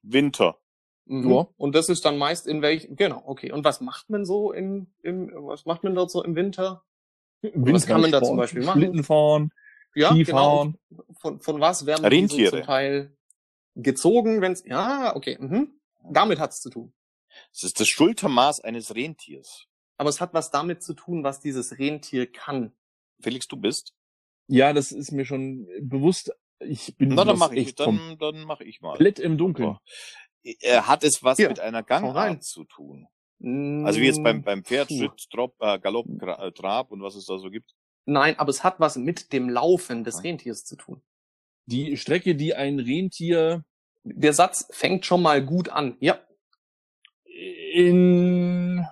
Winter. Mhm. Ja. Und das ist dann meist in welchem, genau, okay. Und was macht man so im, im, was macht man dort so im Winter? Was kann man da zum Beispiel machen? Schlitten fahren, Ja, Skifahren. genau. Von, von was werden die so Rentiere. zum Teil gezogen, wenn's, ja, okay, mhm. Damit hat's zu tun. Es ist das Schultermaß eines Rentiers. Aber es hat was damit zu tun, was dieses Rentier kann. Felix, du bist? Ja, das ist mir schon bewusst. Ich bin Na, dann mache ich, dann, dann mach ich mal. komplett im Dunkeln. Äh, Hat es was Hier, mit einer. Gangart zu tun? Also wie jetzt beim, beim Pferd, Puh. Schritt, Trop, äh, Galopp, Gra- äh, Trab und was es da so gibt. Nein, aber es hat was mit dem Laufen des. Rentiers zu tun. Die Strecke, die ein Rentier Der Satz fängt schon mal gut an. Ja. in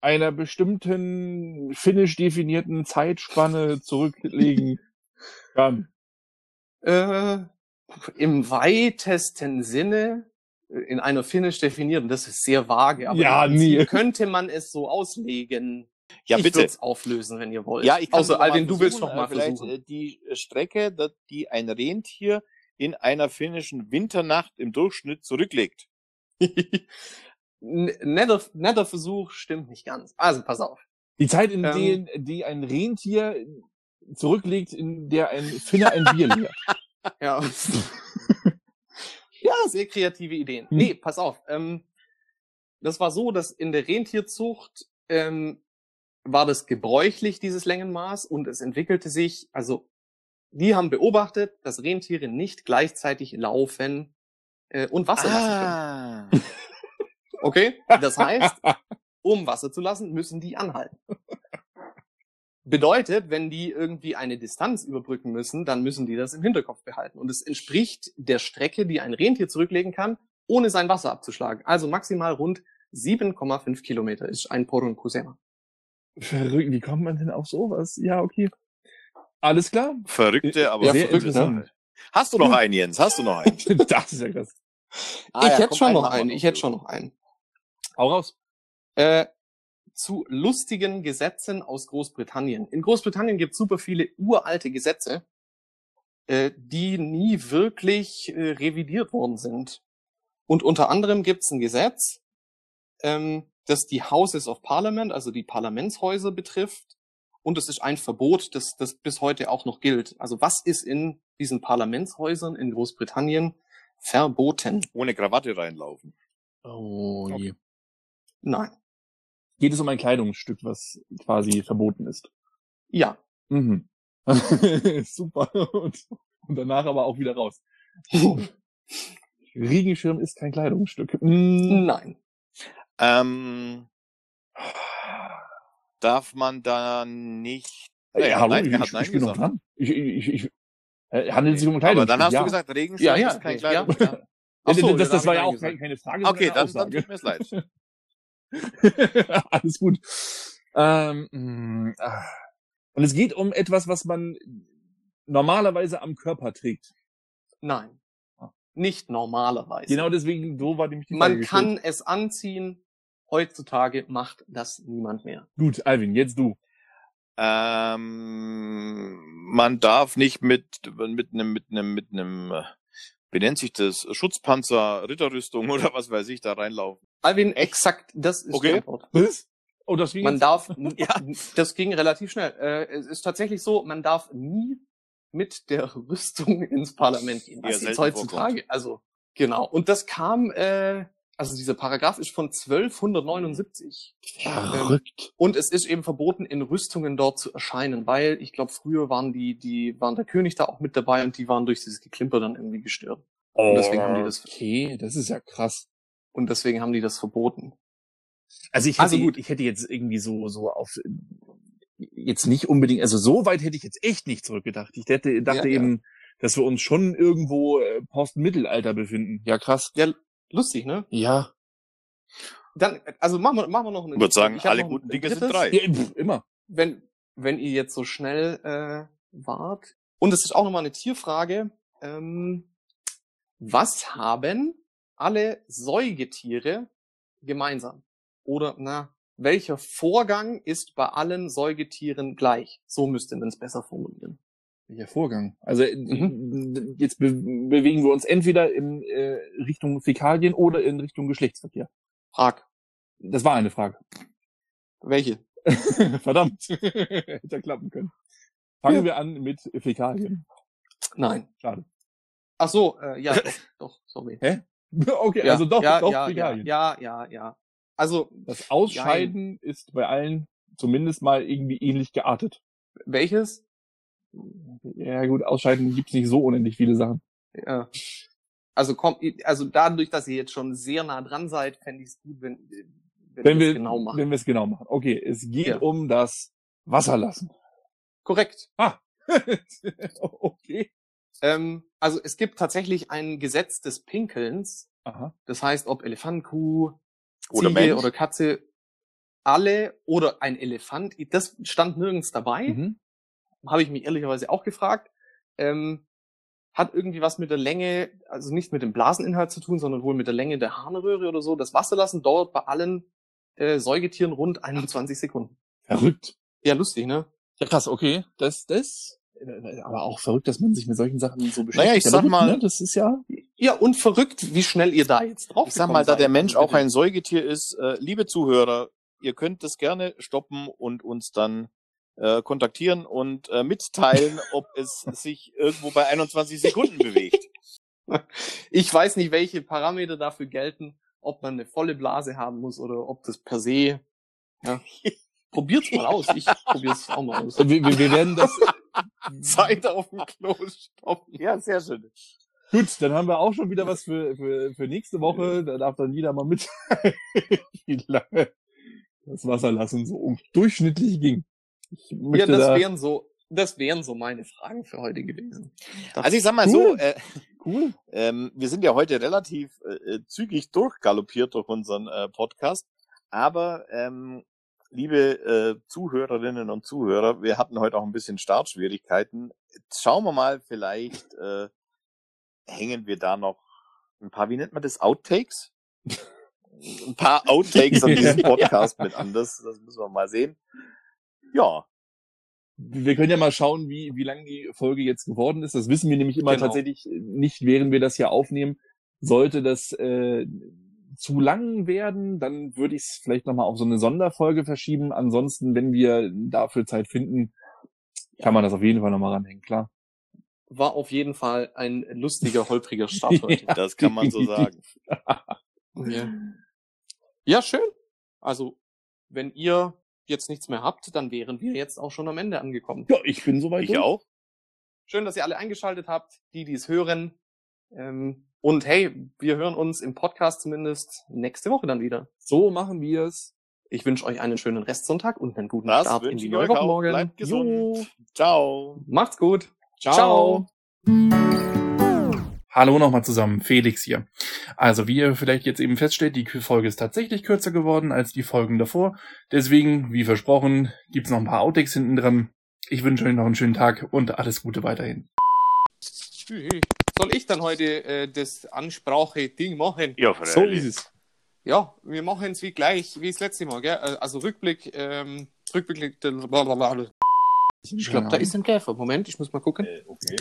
einer bestimmten finnisch definierten Zeitspanne zurücklegen [LAUGHS] kann. Äh, Im weitesten Sinne äh, in einer finnisch definierten, das ist sehr vage, aber Ja, nie. könnte man es so auslegen. Ja, ich bitte. würde es auflösen, wenn ihr wollt. Ja, ich kann Außer mal Alvin, du willst noch mal äh, vielleicht, versuchen. äh, Die Strecke, da- die ein Rentier in einer finnischen Winternacht im Durchschnitt zurücklegt. Netter, netter Versuch, stimmt nicht ganz. Also pass auf. Die Zeit, in Ähm. der die ein Rentier zurücklegt, in der ein Finner ein Bier leert. [LAUGHS] [LAUGHS] Ja. ja, sehr kreative Ideen. Hm. Nee, pass auf. Ähm, das war so, dass in der Rentierzucht ähm, war das gebräuchlich, dieses Längenmaß, und es entwickelte sich, also die haben beobachtet, dass Rentiere nicht gleichzeitig laufen äh, und Wasser lassen können. Ah. Okay? Das heißt, [LAUGHS] um Wasser zu lassen, müssen die anhalten. Bedeutet, wenn die irgendwie eine Distanz überbrücken müssen, dann müssen die das im Hinterkopf behalten. Und es entspricht der Strecke, die ein Rentier zurücklegen kann, ohne sein Wasser abzuschlagen. Also maximal rund 7,5 Kilometer ist ein Porun Kusema. Verrückt, wie kommt man denn auf sowas? Ja, okay. Alles klar. Verrückte, aber Ja, Sehr verrückt, interessant. Hast du noch einen, Jens? Hast du noch einen? [LAUGHS] das ist ja krass. Ah, ich ja, hätte schon noch einen. Ich hätte schon noch einen. Hau raus. Äh, zu lustigen Gesetzen aus Großbritannien. In Großbritannien gibt es super viele uralte Gesetze, äh, die nie wirklich äh, revidiert worden sind. Und unter anderem gibt es ein Gesetz, ähm, das die Houses of Parliament, also die Parlamentshäuser betrifft. Und es ist ein Verbot, das, das bis heute auch noch gilt. Also was ist in diesen Parlamentshäusern in Großbritannien verboten? Ohne Krawatte reinlaufen. Oh je. Nein. Geht es um ein Kleidungsstück, was quasi verboten ist? Ja. Mhm. [LAUGHS] Super. Und, und danach aber auch wieder raus. [LAUGHS] Regenschirm ist kein Kleidungsstück. Mm. Nein. Ähm, darf man da nicht. Ja, Ja, hallo, nein, ich, ich, ich bin noch gesagt. dran. Ich, ich, ich, äh, handelt es sich um ein Kleidungsstück? Aber dann hast ja. du gesagt, Regenschirm Ja, ja, ist kein okay, ja. Ja. [LAUGHS] Ach so, das, das, dann das war ja auch gesagt. keine Frage, Okay, dann, dann Aussage. tut mir's leid. [LAUGHS] Alles gut. Ähm, mh, ah. und es geht um etwas, was man normalerweise am Körper trägt. Nein. Nicht normalerweise. Genau deswegen, so war nämlich die Frage Man gestellt. kann es anziehen. Heutzutage macht das niemand mehr. Gut, Alvin, jetzt du. Ähm, man darf nicht mit, mit einem, mit einem, mit einem, wie nennt sich das? Schutzpanzer, Ritterrüstung [LAUGHS] oder was weiß ich, da reinlaufen. Alvin, exakt, das ist Okay. die Antwort. Was? Oh, das ging Man jetzt- darf, [LAUGHS] Ja. das ging relativ schnell. Äh, es ist tatsächlich so, man darf nie mit der Rüstung ins Parlament gehen. Ja, Das ist selten heutzutage. Also, genau. Und das kam, äh, also dieser Paragraph ist von 1279. Verrückt. Und es ist eben verboten, in Rüstungen dort zu erscheinen, weil ich glaube, früher waren die, die waren der König da auch mit dabei und die waren durch dieses Geklimper dann irgendwie gestört. Oh, deswegen haben die das- Okay, das ist ja krass. Und deswegen haben die das verboten. Also ich hätte, Also gut. ich hätte jetzt irgendwie so, so auf, jetzt nicht unbedingt, also so weit hätte ich jetzt echt nicht zurückgedacht. Ich hätte, dachte Ja, ja. eben, dass wir uns schon irgendwo äh, Post-Mittelalter befinden. Ja, krass. Ja, lustig, ne? Ja. Dann, also machen wir, machen wir noch einen. Ich würde sagen, ich alle guten Dinge sind drei. ja immer. Wenn, wenn ihr jetzt so schnell äh, wart. Und es ist auch nochmal eine Tierfrage. Ähm, was haben alle Säugetiere gemeinsam? Oder, na, welcher Vorgang ist bei allen Säugetieren gleich? So müsste man es besser formulieren. Welcher Vorgang? Also äh, jetzt be bewegen wir uns entweder in äh, Richtung Fäkalien oder in Richtung Geschlechtsverkehr. Frag. Das war eine Frage. Welche? [LAUGHS] Verdammt. [LAUGHS] Hätte ja klappen können. Fangen Ja. wir an mit Fäkalien. Nein. Schade. Ach so, äh, ja, doch, [LAUGHS] doch, sorry. Okay, Ja, also doch, ja, doch ja, Fäkalien. ja, ja, ja. Also, Das Ausscheiden ist bei allen zumindest mal irgendwie ähnlich geartet. welches? Ja gut, Ausscheiden gibt's nicht so unendlich viele Sachen. Ja. Also kommt, also dadurch, dass ihr jetzt schon sehr nah dran seid, fände ich es gut, wenn, wenn, Wenn wir es genau machen. Wenn wir es genau machen. Okay, es geht Ja. um das Wasserlassen. Korrekt. [LAUGHS] okay. Ähm, also es gibt tatsächlich ein Gesetz des Pinkelns. Aha. Das heißt, ob Elefant, Kuh, Oder Ziege Mensch. oder Katze, alle oder ein Elefant, das stand nirgends dabei. Mhm. Habe ich mich ehrlicherweise auch gefragt. Ähm, hat irgendwie was mit der Länge, also nicht mit dem Blaseninhalt zu tun, sondern wohl mit der Länge der Harnröhre oder so. Das Wasserlassen dauert bei allen äh, Säugetieren rund 21 Sekunden. Verrückt. Ja, lustig, ne? Ja, krass, okay. Das, das, äh, aber auch verrückt, dass man sich mit solchen Sachen so beschäftigt. Naja, ich sag mal- Ne, das ist ja, Ja, und verrückt, wie schnell ihr da jetzt drauf Ich sag mal, da der Mensch auch ein Säugetier ist, äh, liebe Zuhörer, ihr könnt das gerne stoppen und uns dann äh, kontaktieren und äh, mitteilen, [LAUGHS] ob es sich irgendwo bei 21 Sekunden bewegt. Ich weiß nicht, welche Parameter dafür gelten, ob man eine volle Blase haben muss oder ob das per se. Ja. Probiert's mal aus. Ich probier's auch mal aus. wir, wir, wir werden das, [LAUGHS] Zeit auf dem Klo stoppen. Ja, sehr schön. gut, dann haben wir auch schon wieder was für, für, für nächste Woche. Da darf dann jeder mal mit, [LAUGHS] wie lange das Wasserlassen so um durchschnittlich ging. Ja, das da, wären so, das wären so meine Fragen für heute gewesen. Also ich sag mal Cool. so, äh, cool. ähm, wir sind ja heute relativ äh, zügig durchgaloppiert durch unseren äh, Podcast, aber ähm, liebe äh, Zuhörerinnen und Zuhörer, wir hatten heute auch ein bisschen Startschwierigkeiten. Jetzt schauen wir mal, vielleicht äh, hängen wir da noch ein paar, wie nennt man das, Outtakes? [LAUGHS] ein paar Outtakes an diesem Podcast mit an, das, das müssen wir mal sehen. Ja, Wir können ja mal schauen, wie, wie lang die Folge jetzt geworden ist. Das wissen wir nämlich immer Genau. tatsächlich nicht, während wir das hier aufnehmen. Sollte das äh, zu lang werden, dann würde ich es vielleicht nochmal auf so eine Sonderfolge verschieben. Ansonsten, wenn wir dafür Zeit finden, kann man das auf jeden Fall nochmal ranhängen, klar. War auf jeden Fall ein lustiger, holpriger Start [LAUGHS] heute. das kann man so sagen. [LAUGHS] ja. ja, schön. Also, wenn ihr jetzt nichts mehr habt, dann wären wir jetzt auch schon am Ende angekommen. Ja, ich bin soweit. Ich durch. auch. Schön, dass ihr alle eingeschaltet habt, die, die es hören. Ähm, und hey, wir hören uns im Podcast zumindest nächste Woche dann wieder. So machen wir es. Ich wünsche euch einen schönen Restsonntag und einen guten Das Start in die neue Woche morgen. Bleibt gesund. Jo. Ciao. Macht's gut. Ciao. Ciao. Hallo nochmal zusammen, Felix hier. Also wie ihr vielleicht jetzt eben feststellt, die Folge ist tatsächlich kürzer geworden als die Folgen davor. Deswegen, wie versprochen, gibt's noch ein paar Outtakes hinten dran. Ich wünsche euch noch einen schönen Tag und alles Gute weiterhin. Soll ich dann heute äh, das Ansprache-Ding machen? Ja, So ist es. Ja, wir machen es wie gleich, wie das letzte Mal, gell? Äh, Also Rückblick, ähm, Rückblick, blablabla. Ich glaube, da ist ein Käfer. Moment, ich muss mal gucken. Äh, okay.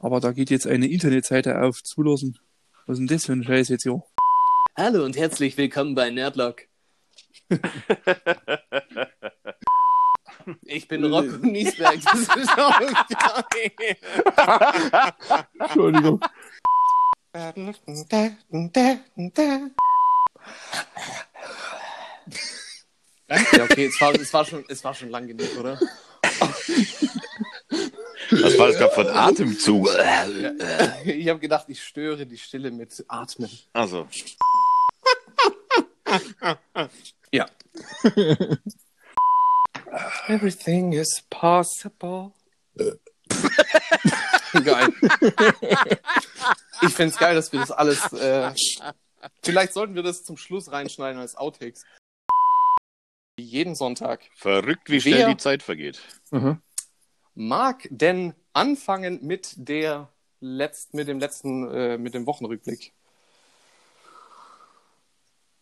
Aber da geht jetzt eine Internetseite auf zulassen. Was ist denn das für ein Scheiß jetzt hier? Hallo und herzlich willkommen bei Nerdlock. [LAUGHS] Ich bin Rock Niesberg. Das ist [LAUGHS] auch geil. Entschuldigung. Ja, okay, es war, es war schon, es war schon lang genug, oder? [LAUGHS] Was war das gerade ein Atemzug? Ich habe gedacht, ich störe die Stille mit Atmen. Also, Ja. [LAUGHS] Everything is possible. [LAUGHS] geil. Ich find's geil, dass wir das alles. Äh, vielleicht sollten wir das zum Schluss reinschneiden als Outtakes. Jeden Sonntag. verrückt, wie schnell Wer- die Zeit vergeht. Mhm. Mag denn anfangen mit der letzt, mit dem letzten, äh, mit dem Wochenrückblick?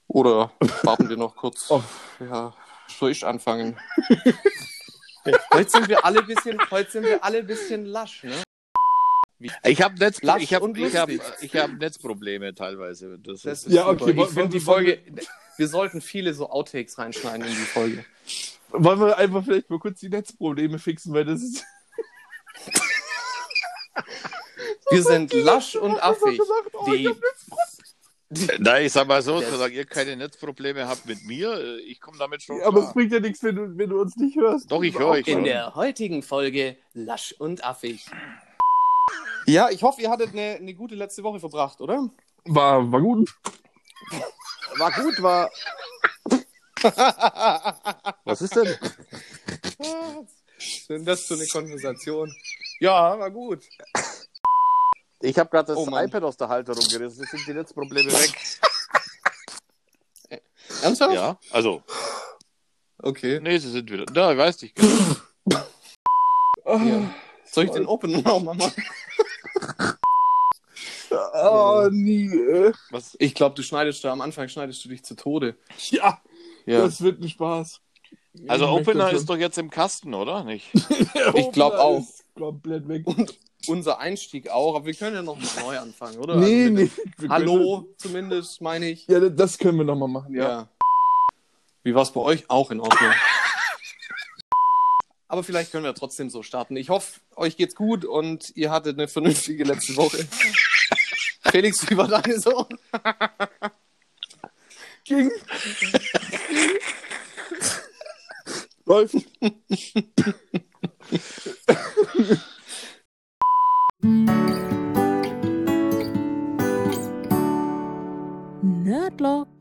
Oder [LAUGHS] warten wir noch kurz? Oh. Ja, soll ich anfangen? [LAUGHS] heute sind wir alle ein bisschen, heute sind wir alle bisschen lasch, ne? Ich habe Netz, Lasch ich hab, ich hab, ich hab Netzprobleme teilweise. Das Das ist, Ja, super. okay, Ich finde die Folge, wir sollten viele so Outtakes reinschneiden in die Folge. Wollen wir einfach vielleicht mal kurz die Netzprobleme fixen, weil das ist. [LAUGHS] Wir sind lasch und affig. gesagt, oh, Die, Nein, ich sag mal so, Das- solange ihr keine Netzprobleme habt mit mir, äh, ich komme damit schon Aber es bringt ja nichts, wenn du, wenn du uns nicht hörst. Doch, ich höre euch schon- in der heutigen Folge lasch und affig. Ja, ich hoffe, ihr hattet eine, eine gute letzte Woche verbracht, oder? War, war gut. War gut, war. Was ist denn? Was denn das für eine Konversation? Ja, war gut. Ich habe gerade das Oh iPad aus der Halterung gerissen, jetzt sind die Netzprobleme [LAUGHS] weg. Ernsthaft? ja, also, Okay. nee, sie sind wieder. Da, ich weiß nicht. genau. Ja. Soll ich den Open nochmal machen? [LAUGHS] Oh, nie. Was? Ich glaube, du schneidest da am Anfang schneidest du dich zu Tode. Ja, Ja. das wird ein Spaß. Also Ich Opener ist doch jetzt im Kasten, oder? Nicht? [LAUGHS] Ich glaub Opener auch. ist Komplett weg. Und unser Einstieg auch, aber wir können ja noch mal neu anfangen, oder? nee, Also nee. Hallo, zumindest, meine ich. Ja, das können wir nochmal machen, ja. Ja. Wie war es bei euch? Auch in Ordnung. [LAUGHS] Aber vielleicht können wir trotzdem so starten. Ich hoffe, euch geht's gut und ihr hattet eine vernünftige letzte Woche. [LAUGHS] Felix, wie war deine so? Ging. Läuft. Nerdlock.